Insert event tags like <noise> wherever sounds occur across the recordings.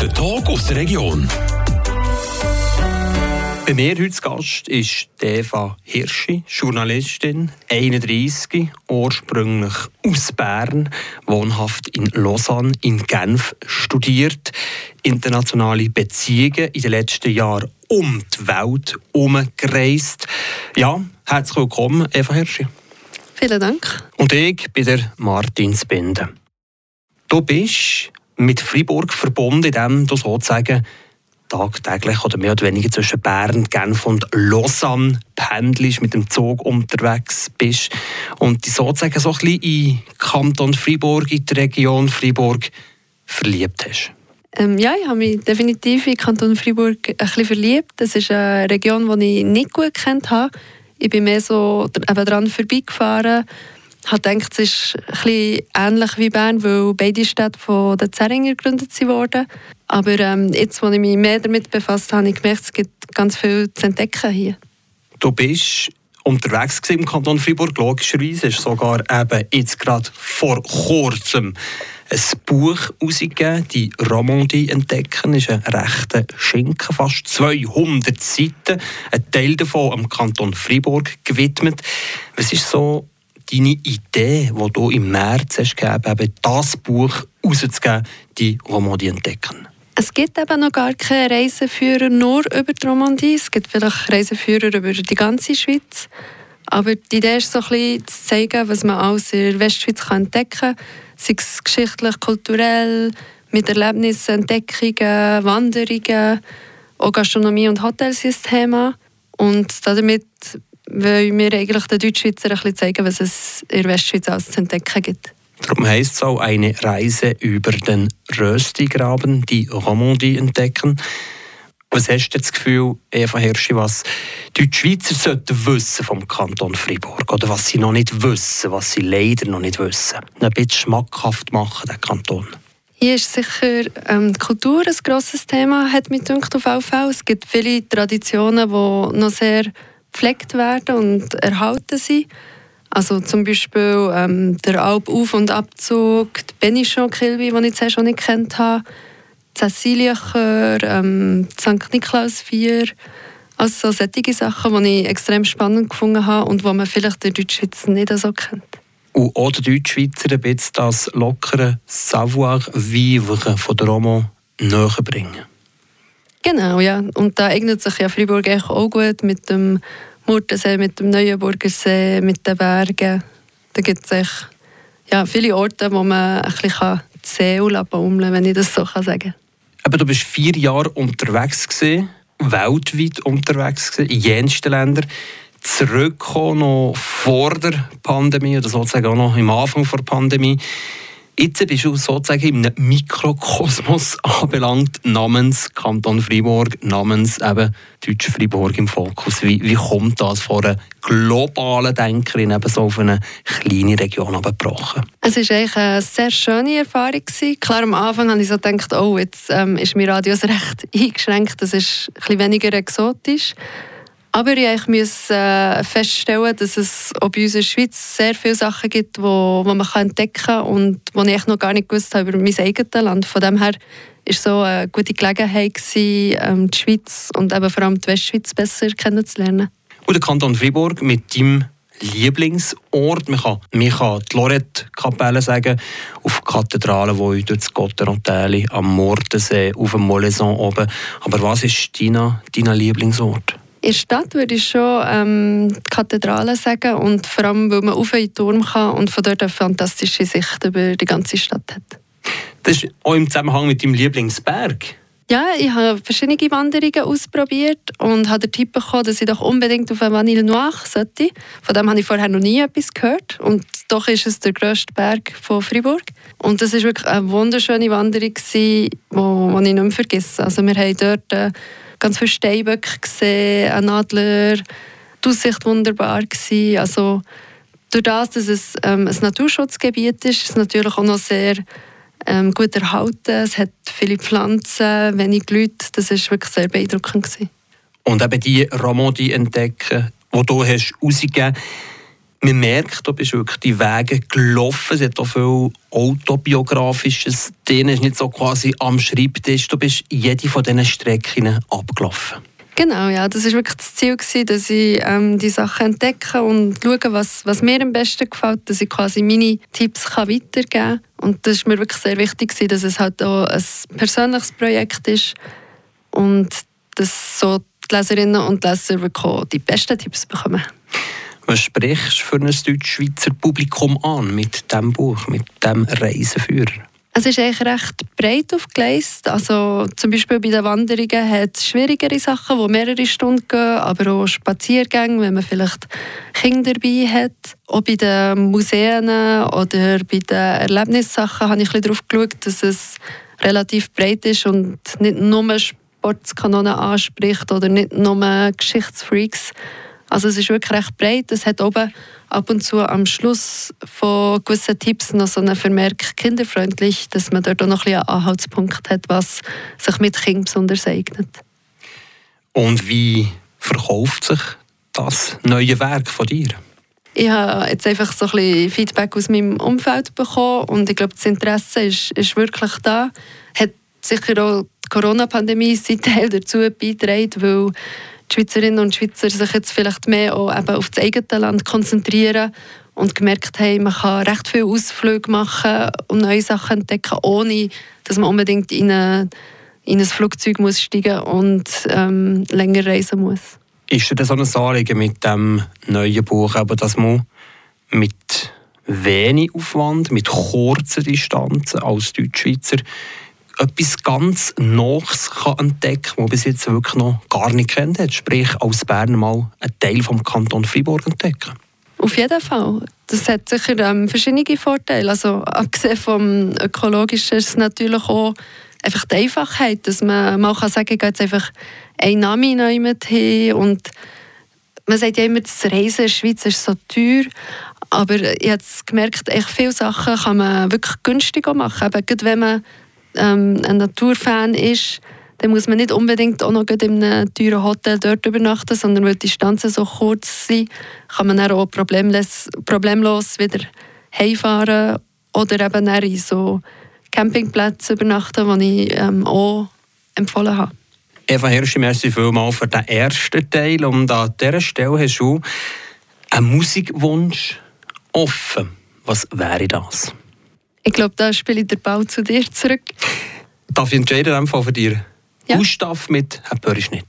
Der Talk aus der Region. Bei mir heute zu Gast ist Eva Hirschi, Journalistin, 31, ursprünglich aus Bern, wohnhaft in Lausanne, in Genf studiert, internationale Beziehungen in den letzten Jahren um die Welt umgereist. Ja, herzlich willkommen, Eva Hirschi. Vielen Dank. Und ich bin der Martin Spinde. Du bist mit Freiburg verbunden, indem du sozusagen tagtäglich oder mehr oder weniger zwischen Bern, Genf und Lausanne pendelst, mit dem Zug unterwegs bist und dich sozusagen so ein bisschen in Kanton Freiburg, in die Region Freiburg verliebt hast. Ähm, ja, ich habe mich definitiv in Kanton Freiburg ein bisschen verliebt. Das ist eine Region, die ich nicht gut kennt habe. Ich bin mehr so eben dran vorbeigefahren. Ich habe es ist ein ähnlich wie Bern, weil beide Städte von den Zeringer gegründet wurden. Aber ähm, jetzt, als ich mich mehr damit befasst habe, habe ich gemerkt, es gibt ganz viel zu entdecken hier. Du bist unterwegs im Kanton Freiburg, logischerweise. ist sogar eben jetzt gerade vor kurzem ein Buch herausgegeben, die Romandie entdecken. Ist ein rechter Schinken, fast 200 Seiten. Ein Teil davon am Kanton Freiburg gewidmet. Was ist so deine Idee, die du im März hast gegeben, das Buch herauszugeben, die Romandie entdecken? Es gibt eben noch gar keine Reiseführer nur über die Romandie. Es gibt vielleicht Reiseführer über die ganze Schweiz. Aber die Idee ist so ein bisschen zu zeigen, was man alles in der Westschweiz entdecken kann. Sei es geschichtlich, kulturell, mit Erlebnissen, Entdeckungen, Wanderungen. Auch Gastronomie und Hotels sind ein Thema. Und damit wollen wir eigentlich den Deutschschweizer ein bisschen zeigen, was es in der Westschweiz alles zu entdecken gibt. Darum heisst es auch eine Reise über den Röstigraben, die Romandie entdecken. Was hast du das Gefühl, Eva Hirschi, was die Schweizer sollten wissen vom Kanton Freiburg oder was sie noch nicht wissen, was sie leider noch nicht wissen? Ein bisschen schmackhaft machen, den Kanton. Hier ist sicher ähm, die Kultur ein grosses Thema, hat mich gedacht, auf VV. Es gibt viele Traditionen, die noch sehr gepflegt werden und erhalten sind. Also zum Beispiel ähm, der Alp-Auf- und Abzug, die Benichon-Kilby, die ich zuerst schon nicht kennt habe, Cäcilienchör, ähm, St. Niklaus-Vier. Also so solche Sachen, die ich extrem spannend gefunden habe und die man vielleicht in der Deutschschweiz nicht so kennt. Und auch der Deutschschweizer ein bisschen das lockere Savoir-vivre von der Romo näher bringen. Genau, ja. Und da eignet sich ja Freiburg auch gut mit dem Murtensee, mit dem Neuenburger See, mit den Bergen. Da gibt es ja, viele Orte, wo man ein bisschen die Seele baumeln wenn ich das so sagen kann. Aber du bist vier Jahre unterwegs gewesen, weltweit unterwegs gewesen, in jensten Ländern. Zurückgekommen noch vor der Pandemie oder sozusagen auch noch im Anfang der Pandemie. Jetzt bist du sozusagen in einem Mikrokosmos <laughs> anbelangt, namens Kanton Freiburg, namens eben Deutsche Freiburg im Fokus. Wie, wie kommt das von einer globalen Denkerin eben so auf eine kleine Region abgebrochen? Es war eigentlich eine sehr schöne Erfahrung. Klar, am Anfang habe ich so gedacht, oh, jetzt ähm, ist mein Radius <laughs> recht eingeschränkt, das ist ein bisschen weniger exotisch. Aber ich muss äh, feststellen, dass es auch bei uns in der Schweiz sehr viele Sachen gibt, die wo, wo man kann entdecken kann und die ich noch gar nicht gewusst habe über mein eigenes Land. Von dem her es so eine gute Gelegenheit, gewesen, ähm, die Schweiz und eben vor allem die Westschweiz besser kennenzulernen. Und der Kanton Fribourg mit deinem Lieblingsort. Man kann, man kann die Lorette-Kapelle sagen, auf Kathedralen, die durch das Gotterontäli am Mordensee, auf dem Molaison oben. Aber was ist dein Lieblingsort? In der Stadt würde ich schon ähm, die Kathedrale sagen und vor allem, weil man auf einen Turm kann und von dort eine fantastische Sicht über die ganze Stadt hat. Das ist auch im Zusammenhang mit deinem Lieblingsberg? Ja, ich habe verschiedene Wanderungen ausprobiert und habe den Tipp bekommen, dass ich doch unbedingt auf eine Vanille Noir sollte. Von dem habe ich vorher noch nie etwas gehört und doch ist es der grösste Berg von Fribourg. Und das war wirklich eine wunderschöne Wanderung, die, die ich nicht mehr vergesse. Also wir haben dort äh, ganz viele Steinböcke gesehen, ein Adler, die Aussicht wunderbar gewesen. Also durch das, dass es ähm, ein Naturschutzgebiet ist, ist es natürlich auch noch sehr ähm, gut erhalten. Es hat viele Pflanzen, wenig Leute. Das war wirklich sehr beeindruckend. Gewesen. Und eben die Romandie entdecken, die du hast rausgegeben Man merkt, du bist wirklich die Wege gelaufen. Es hat auch viel Autobiografisches drin. Es ist nicht so quasi am Schreibtisch. Du bist jede von diesen Strecken abgelaufen. Genau, ja, das war wirklich das Ziel, gewesen, dass ich ähm, die Sachen entdecke und schaue, was, was mir am besten gefällt, dass ich quasi meine Tipps kann weitergeben kann. Und das ist mir wirklich sehr wichtig, gewesen, dass es halt auch ein persönliches Projekt ist und dass so die Leserinnen und Leser wirklich auch die besten Tipps bekommen. Was sprichst du für ein deutsch-schweizer Publikum an mit diesem Buch, mit diesem Reiseführer? Es ist eigentlich recht breit aufgeleistet. Also zum Beispiel bei den Wanderungen hat es schwierigere Sachen, die mehrere Stunden gehen, aber auch Spaziergänge, wenn man vielleicht Kinder dabei hat. Auch bei den Museen oder bei den Erlebnissachen habe ich ein darauf geschaut, dass es relativ breit ist und nicht nur Sportskanonen anspricht oder nicht nur Geschichtsfreaks. Also es ist wirklich recht breit. Es hat oben ab und zu am Schluss von gewissen Tipps noch so einen Vermerk kinderfreundlich, dass man dort auch noch ein einen Anhaltspunkt hat, was sich mit Kindern besonders eignet. Und wie verkauft sich das neue Werk von dir? Ich habe jetzt einfach so ein bisschen Feedback aus meinem Umfeld bekommen und ich glaube, das Interesse ist, ist wirklich da. Hat sicher auch die Corona-Pandemie Teil <laughs> dazu beigetragen, weil die Schweizerinnen und Schweizer sich jetzt vielleicht mehr auch eben auf das eigene Land konzentrieren und gemerkt haben, man kann recht viele Ausflüge machen und neue Sachen entdecken, ohne dass man unbedingt in, eine, in ein Flugzeug muss steigen und ähm, länger reisen muss. Ist dir das so ein Anliegen mit dem neuen Buch, aber dass man mit wenig Aufwand, mit kurzer Distanz als Deutschschweizer etwas ganz Neues kann entdecken kann, das bis jetzt wirklich noch gar nicht kennt hat. Sprich, als Berner mal einen Teil vom Kanton Freiburg entdecken. Auf jeden Fall. Das hat sicher ähm, verschiedene Vorteile. Also, abgesehen vom Ökologischen ist es natürlich auch einfach die Einfachheit, dass man mal kann sagen kann, ich gehe jetzt einfach einen Namen hin und man sagt ja immer, das Reisen in der Schweiz ist so teuer, aber ich habe gemerkt, echt viele Sachen kann man wirklich günstiger machen. Eben, wenn man ähm, ein Naturfan ist, dann muss man nicht unbedingt auch noch in einem teuren Hotel dort übernachten, sondern weil die Distanzen so kurz sind, kann man dann auch problemlos, problemlos wieder heimfahren oder eben in so Campingplätzen übernachten, die ich ähm, auch empfohlen habe. Eva Hirschi, merci vielmals für den ersten Teil. Und an dieser Stelle hast du einen Musikwunsch offen. Was wäre das? Ich glaube, da spiele ich den Ball zu dir zurück. Darf ich entscheiden, einfach für dich? Ja. Gustav mit «Ein Schnitt».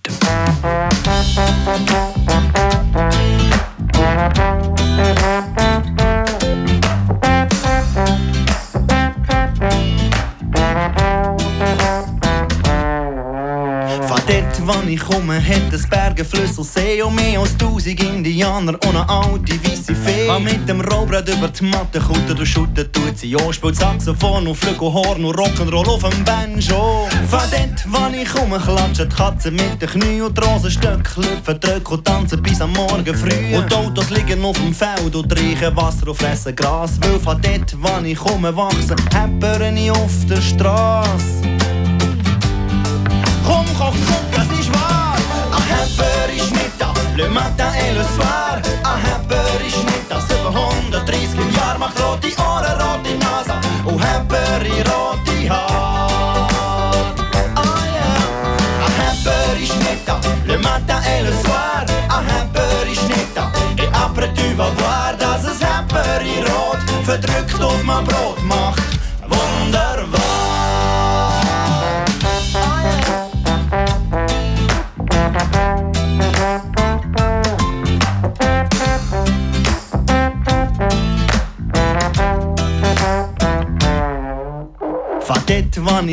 Wann ich komme, hat es Berge, Flüsse See und mehr als tausend Indianer und eine alte weisse Fee. Hab mit dem Rollbrett über die Matte kutten und schutten tut sie ja. Spielt Saxophon und Flügel, Horn und Rock'n'Roll auf dem Banjo. Von dort, wann ich komme, klatschen die Katzen mit den Knie und die Rosenstöcke lüpfen, drücken und tanzen bis am Morgen früh. Und die Autos liegen auf dem Feld und riechen Wasser und fressen Gras. Weil von dort, wann ich komme, wachsen Häppern auf der Straße. Komm, komm, guck, le matin et le soir. Ein Hepper ist nicht da, 730 Jahre macht rote Ohren, rote Nase und Hepper in rote Haare. Oh yeah. Ein Hepper ist nicht da, le matin et le soir. Ein Hepper ist nicht da, et après tu vas voir, dass es Hepper in rot verdrückt auf mein Brot macht.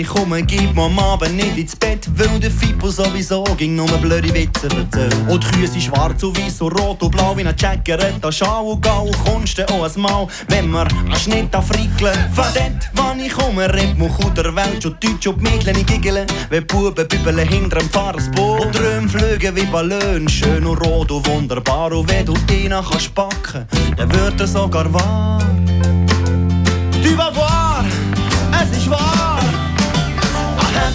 Ich komme, gib mir am Abend nicht ins Bett, weil der Fippo sowieso ging nur blöde Witze erzählt. Und die Kühe schwarz und weiß und rot und blau wie ein Jackeretta, Schau und Gau, kommst du auch ein Mal, wenn wir einen Schnitt afrikeln. Von dort, wann ich komme, redet man gut der Welt, schon Deutsch und Mädchen nicht giggeln, wenn Buben bübeln hinter dem Fahrersboot. Und Träume fliegen wie Ballon, schön und rot und wunderbar, und wenn du ihn kannst dann wird er sogar wahr. Tu vas voir, es ist wahr.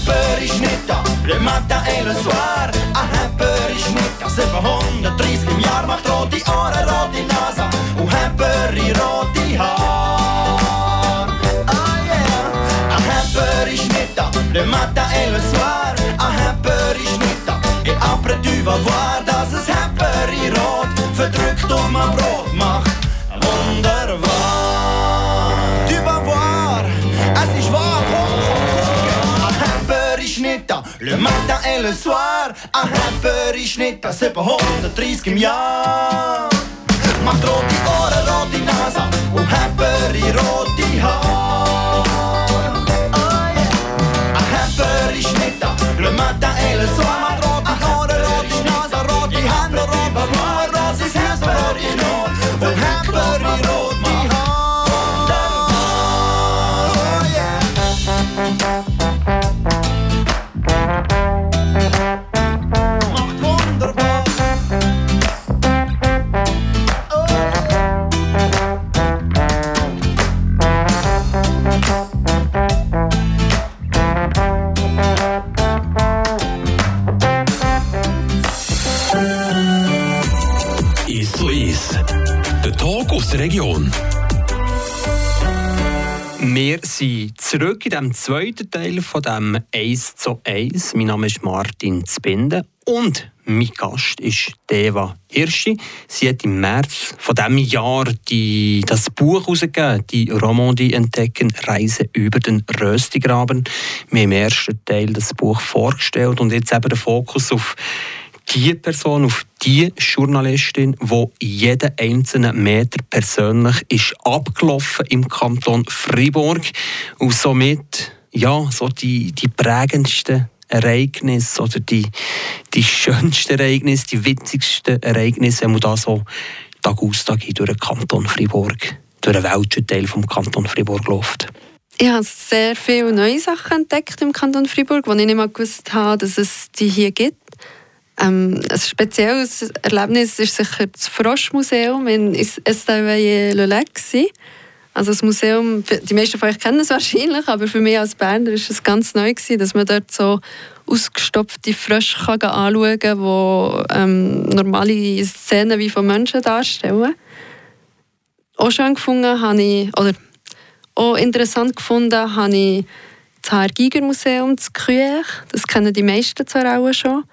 Hämperisch Nitta, le matin et le soir. A Hämperisch Nitta, 730 im Jahr, macht rote Ohren, rote Nase und Hämperi rote Haar. Ah yeah! A Hämperisch Nitta, le matin et le soir. A Hämperisch Nitta, et après tu vas voir, dass es Hämperi rot verdrückt um am Brot. Le soir. Ein Hepper ist nicht da, 730 im Jahr. Macht rote Ohren, rote Nase und Hepper in rote Haare. Aus der Region. Wir sind zurück in dem zweiten Teil von dem 1 zu 1. Mein Name ist Martin Zbinden und mein Gast ist Deva Hirschi. Sie hat im März von diesem Jahr die, das Buch herausgegeben, die Romandie entdecken, Reise über den Röstigraben. Wir haben im ersten Teil das Buch vorgestellt und jetzt eben der Fokus auf die Person, auf die Journalistin, wo jeden einzelnen Meter persönlich ist abgelaufen im Kanton Fribourg und somit ja so die die prägendsten Ereignisse oder die die schönsten Ereignisse, die witzigsten Ereignisse, wenn man da so Tag aus Tag ein durch den Kanton Fribourg, durch den welchen Teil vom Kanton Fribourg läuft. Ich habe sehr viele neue Sachen entdeckt im Kanton Fribourg, wo ich nicht mal gewusst habe, dass es die hier gibt. Ähm, ein spezielles Erlebnis ist sicher das Froschmuseum in Estavayer-le-Lac. Also das Museum, die meisten von euch kennen es <laughs> wahrscheinlich, aber für mich als Berner ist es ganz neu gewesen, dass man dort so ausgestopfte Frösche kann anschauen kann, die ähm, normale Szenen wie von Menschen darstellen. Auch schön gefunden habe ich, oder auch interessant gefunden habe ich das HR-Giger-Museum zu Küech. Das kennen die meisten zwar auch schon.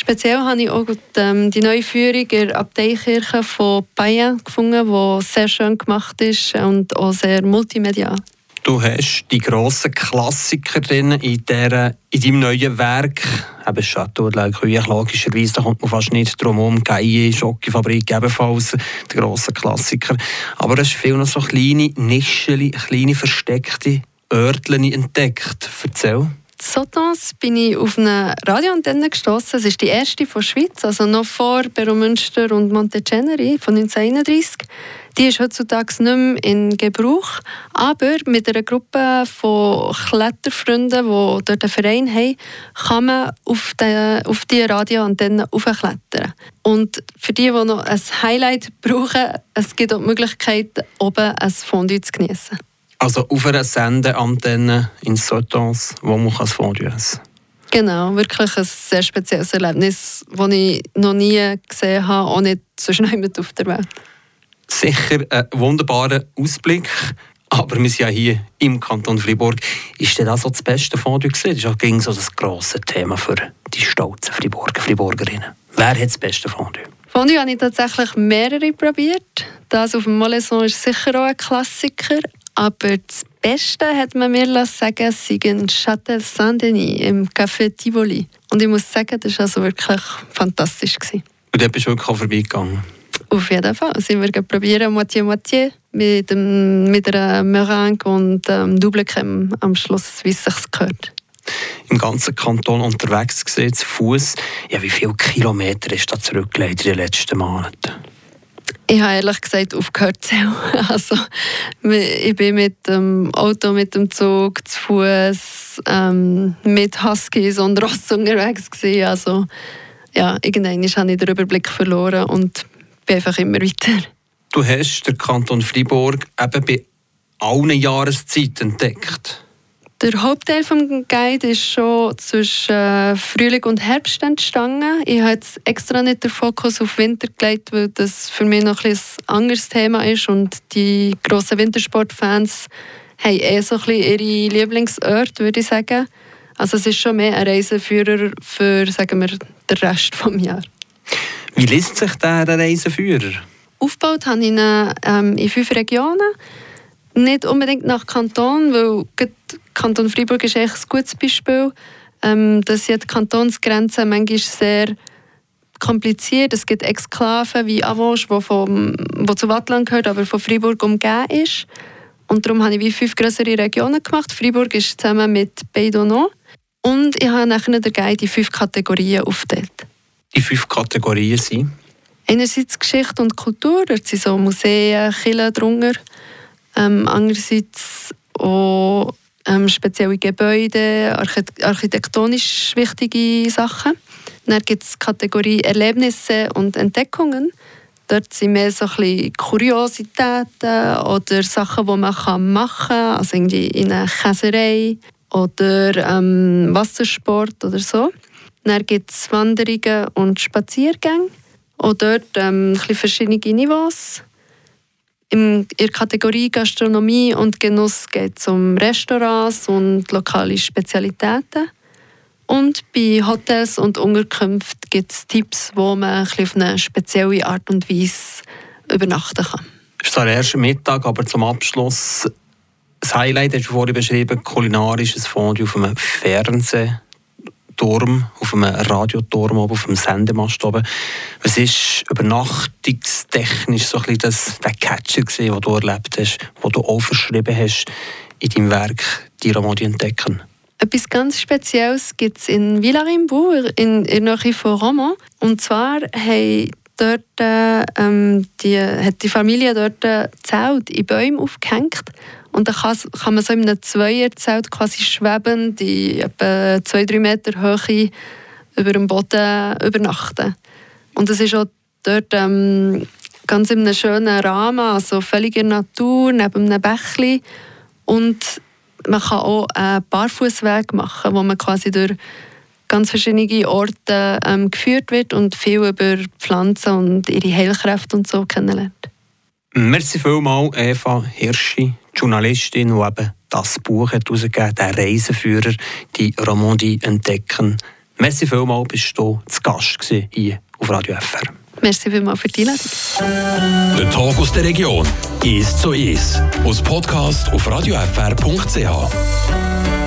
Speziell habe ich auch ähm, die neue Führung der Abteikirche von Bayern gefunden, die sehr schön gemacht ist und auch sehr multimedial. Du hast die grossen Klassiker drin in, der, in deinem neuen Werk. Eben Chateau de la Cuillère, logischerweise, da kommt man fast nicht drum herum. Gaillet, Schokofabrik ebenfalls, der grosse Klassiker. Aber es ist viel noch so kleine Nischen, kleine versteckte Örtchen entdeckt. Erzähl. Sotons bin ich auf eine Radioantenne gestoßen. Es ist die erste von der Schweiz, also noch vor Beromünster und Monteceneri von 1931. Die ist heutzutage nicht mehr in Gebrauch, aber mit einer Gruppe von Kletterfreunden, die dort einen Verein haben, kann man auf die, auf die Radioantenne aufklettern. Und für die, die noch ein Highlight brauchen, es gibt auch die Möglichkeit, oben ein Fondue zu genießen. Also auf einer Sendeantenne in Sotons, wo man das Fondue essen. Genau, wirklich ein sehr spezielles Erlebnis, das ich noch nie gesehen habe, auch nicht so schnell auf der Welt. Sicher ein wunderbarer Ausblick, aber wir sind ja hier im Kanton Fribourg. Ist denn das so das beste Fondue gewesen? Das ist gegen so das grosse Thema für die stolzen Friburger, Friburgerinnen. Wer hat das beste Fondue? Fondue habe ich tatsächlich mehrere probiert. Das auf dem Moleson ist sicher auch ein Klassiker. Aber das Beste hat man mir sagen sei in Châtel Saint-Denis im Café Tivoli. Und ich muss sagen, das war also wirklich fantastisch. Gewesen. Und dort bist du wirklich vorbeigegangen? Auf jeden Fall. Sind wir probieren, Moitié-Moitié, mit, mit einer Meringue und ähm, Double Creme am Schluss, wie es sich gehört. Im ganzen Kanton unterwegs gesehen, zu Fuß. Ja, wie viele Kilometer ist da zurückgelegt in den letzten Monaten? Ich habe ehrlich gesagt aufgehört zu. <laughs> Also, ich bin mit dem Auto, mit dem Zug, zu Fuß, ähm, mit Huskies und Ross unterwegs gewesen. Also, ja, irgendwann habe ich den Überblick verloren und bin einfach immer weiter. Du hast den Kanton Fribourg eben bei allen Jahreszeiten entdeckt. Der Hauptteil des Guide ist schon zwischen äh, Frühling und Herbst entstanden. Ich habe jetzt extra nicht den Fokus auf Winter gelegt, weil das für mich noch ein, ein anderes Thema ist und die grossen Wintersportfans haben eh so ein bisschen ihre Lieblingsorte, würde ich sagen. Also es ist schon mehr ein Reiseführer für, sagen wir, den Rest des Jahres. Wie liest sich der, der Reiseführer? Aufgebaut habe ich ihn ähm, in fünf Regionen. Nicht unbedingt nach Kanton, weil Kanton Freiburg ist echt ein gutes Beispiel. Ähm, dass die Kantonsgrenze manchmal sehr kompliziert. Es gibt Exklaven wie Avos, wo, vom, wo zu Wattland gehört, aber von Freiburg umgeben ist. Und darum habe ich wie fünf größere Regionen gemacht. Freiburg ist zusammen mit Beidonau. Und ich habe nachher der Guide in fünf Kategorien aufgeteilt. Die fünf Kategorien sind? Einerseits Geschichte und Kultur, dort sind so Museen, Kirchen drunter. Ähm, andererseits auch ähm, spezielle Gebäude, architektonisch wichtige Sachen. Dann gibt es die Kategorie Erlebnisse und Entdeckungen. Dort sind mehr so ein Kuriositäten oder Sachen, die man machen kann, also irgendwie in einer Käserei oder ähm, Wassersport oder so. Dann gibt es Wanderungen und Spaziergänge. Auch dort ähm, ein verschiedene Niveaus. In der Kategorie Gastronomie und Genuss geht es um Restaurants und lokale Spezialitäten. Und bei Hotels und Unterkünften gibt es Tipps, wo man auf eine spezielle Art und Weise übernachten kann. Das ist der erste Mittag, aber zum Abschluss das Highlight hast du vorhin beschrieben, kulinarisches Fondue auf einem Fernsehturm, auf einem Radioturm oben, auf einem Sendemast oben. Was ist übernachtungstechnisch so ein bisschen das, der Catcher gewesen, den du erlebt hast, den du auch verschrieben hast in deinem Werk «Die Ramadi entdecken»? Etwas ganz Spezielles gibt es in Villarimbourg, in, der Nähe von Romans. Und zwar haben dort, ähm, die, hat die Familie dort ein Zelt in Bäumen aufgehängt. Und dann kann, man so in einem Zweierzelt quasi schwebend in etwa zwei, drei Meter Höhe über dem Boden übernachten. Und es ist auch dort ähm, ganz in einem schönen Rahmen, also völlig in der Natur, neben einem Bächli. Und man kann auch einen Barfußweg machen, wo man quasi durch ganz verschiedene Orte ähm, geführt wird und viel über Pflanzen und ihre Heilkräfte und so kennenlernt. Merci vielmals, Eva Hirschi, Journalistin, die eben das Buch hat herausgegeben hat, der Reiseführer, die Romandie entdecken. Merci vielmals, bist du zu Gast hier auf Radio FR. Merci vielmals für die Einladung. Der Tag aus der Region ist so ist. Aus Podcast auf radiofr.ch.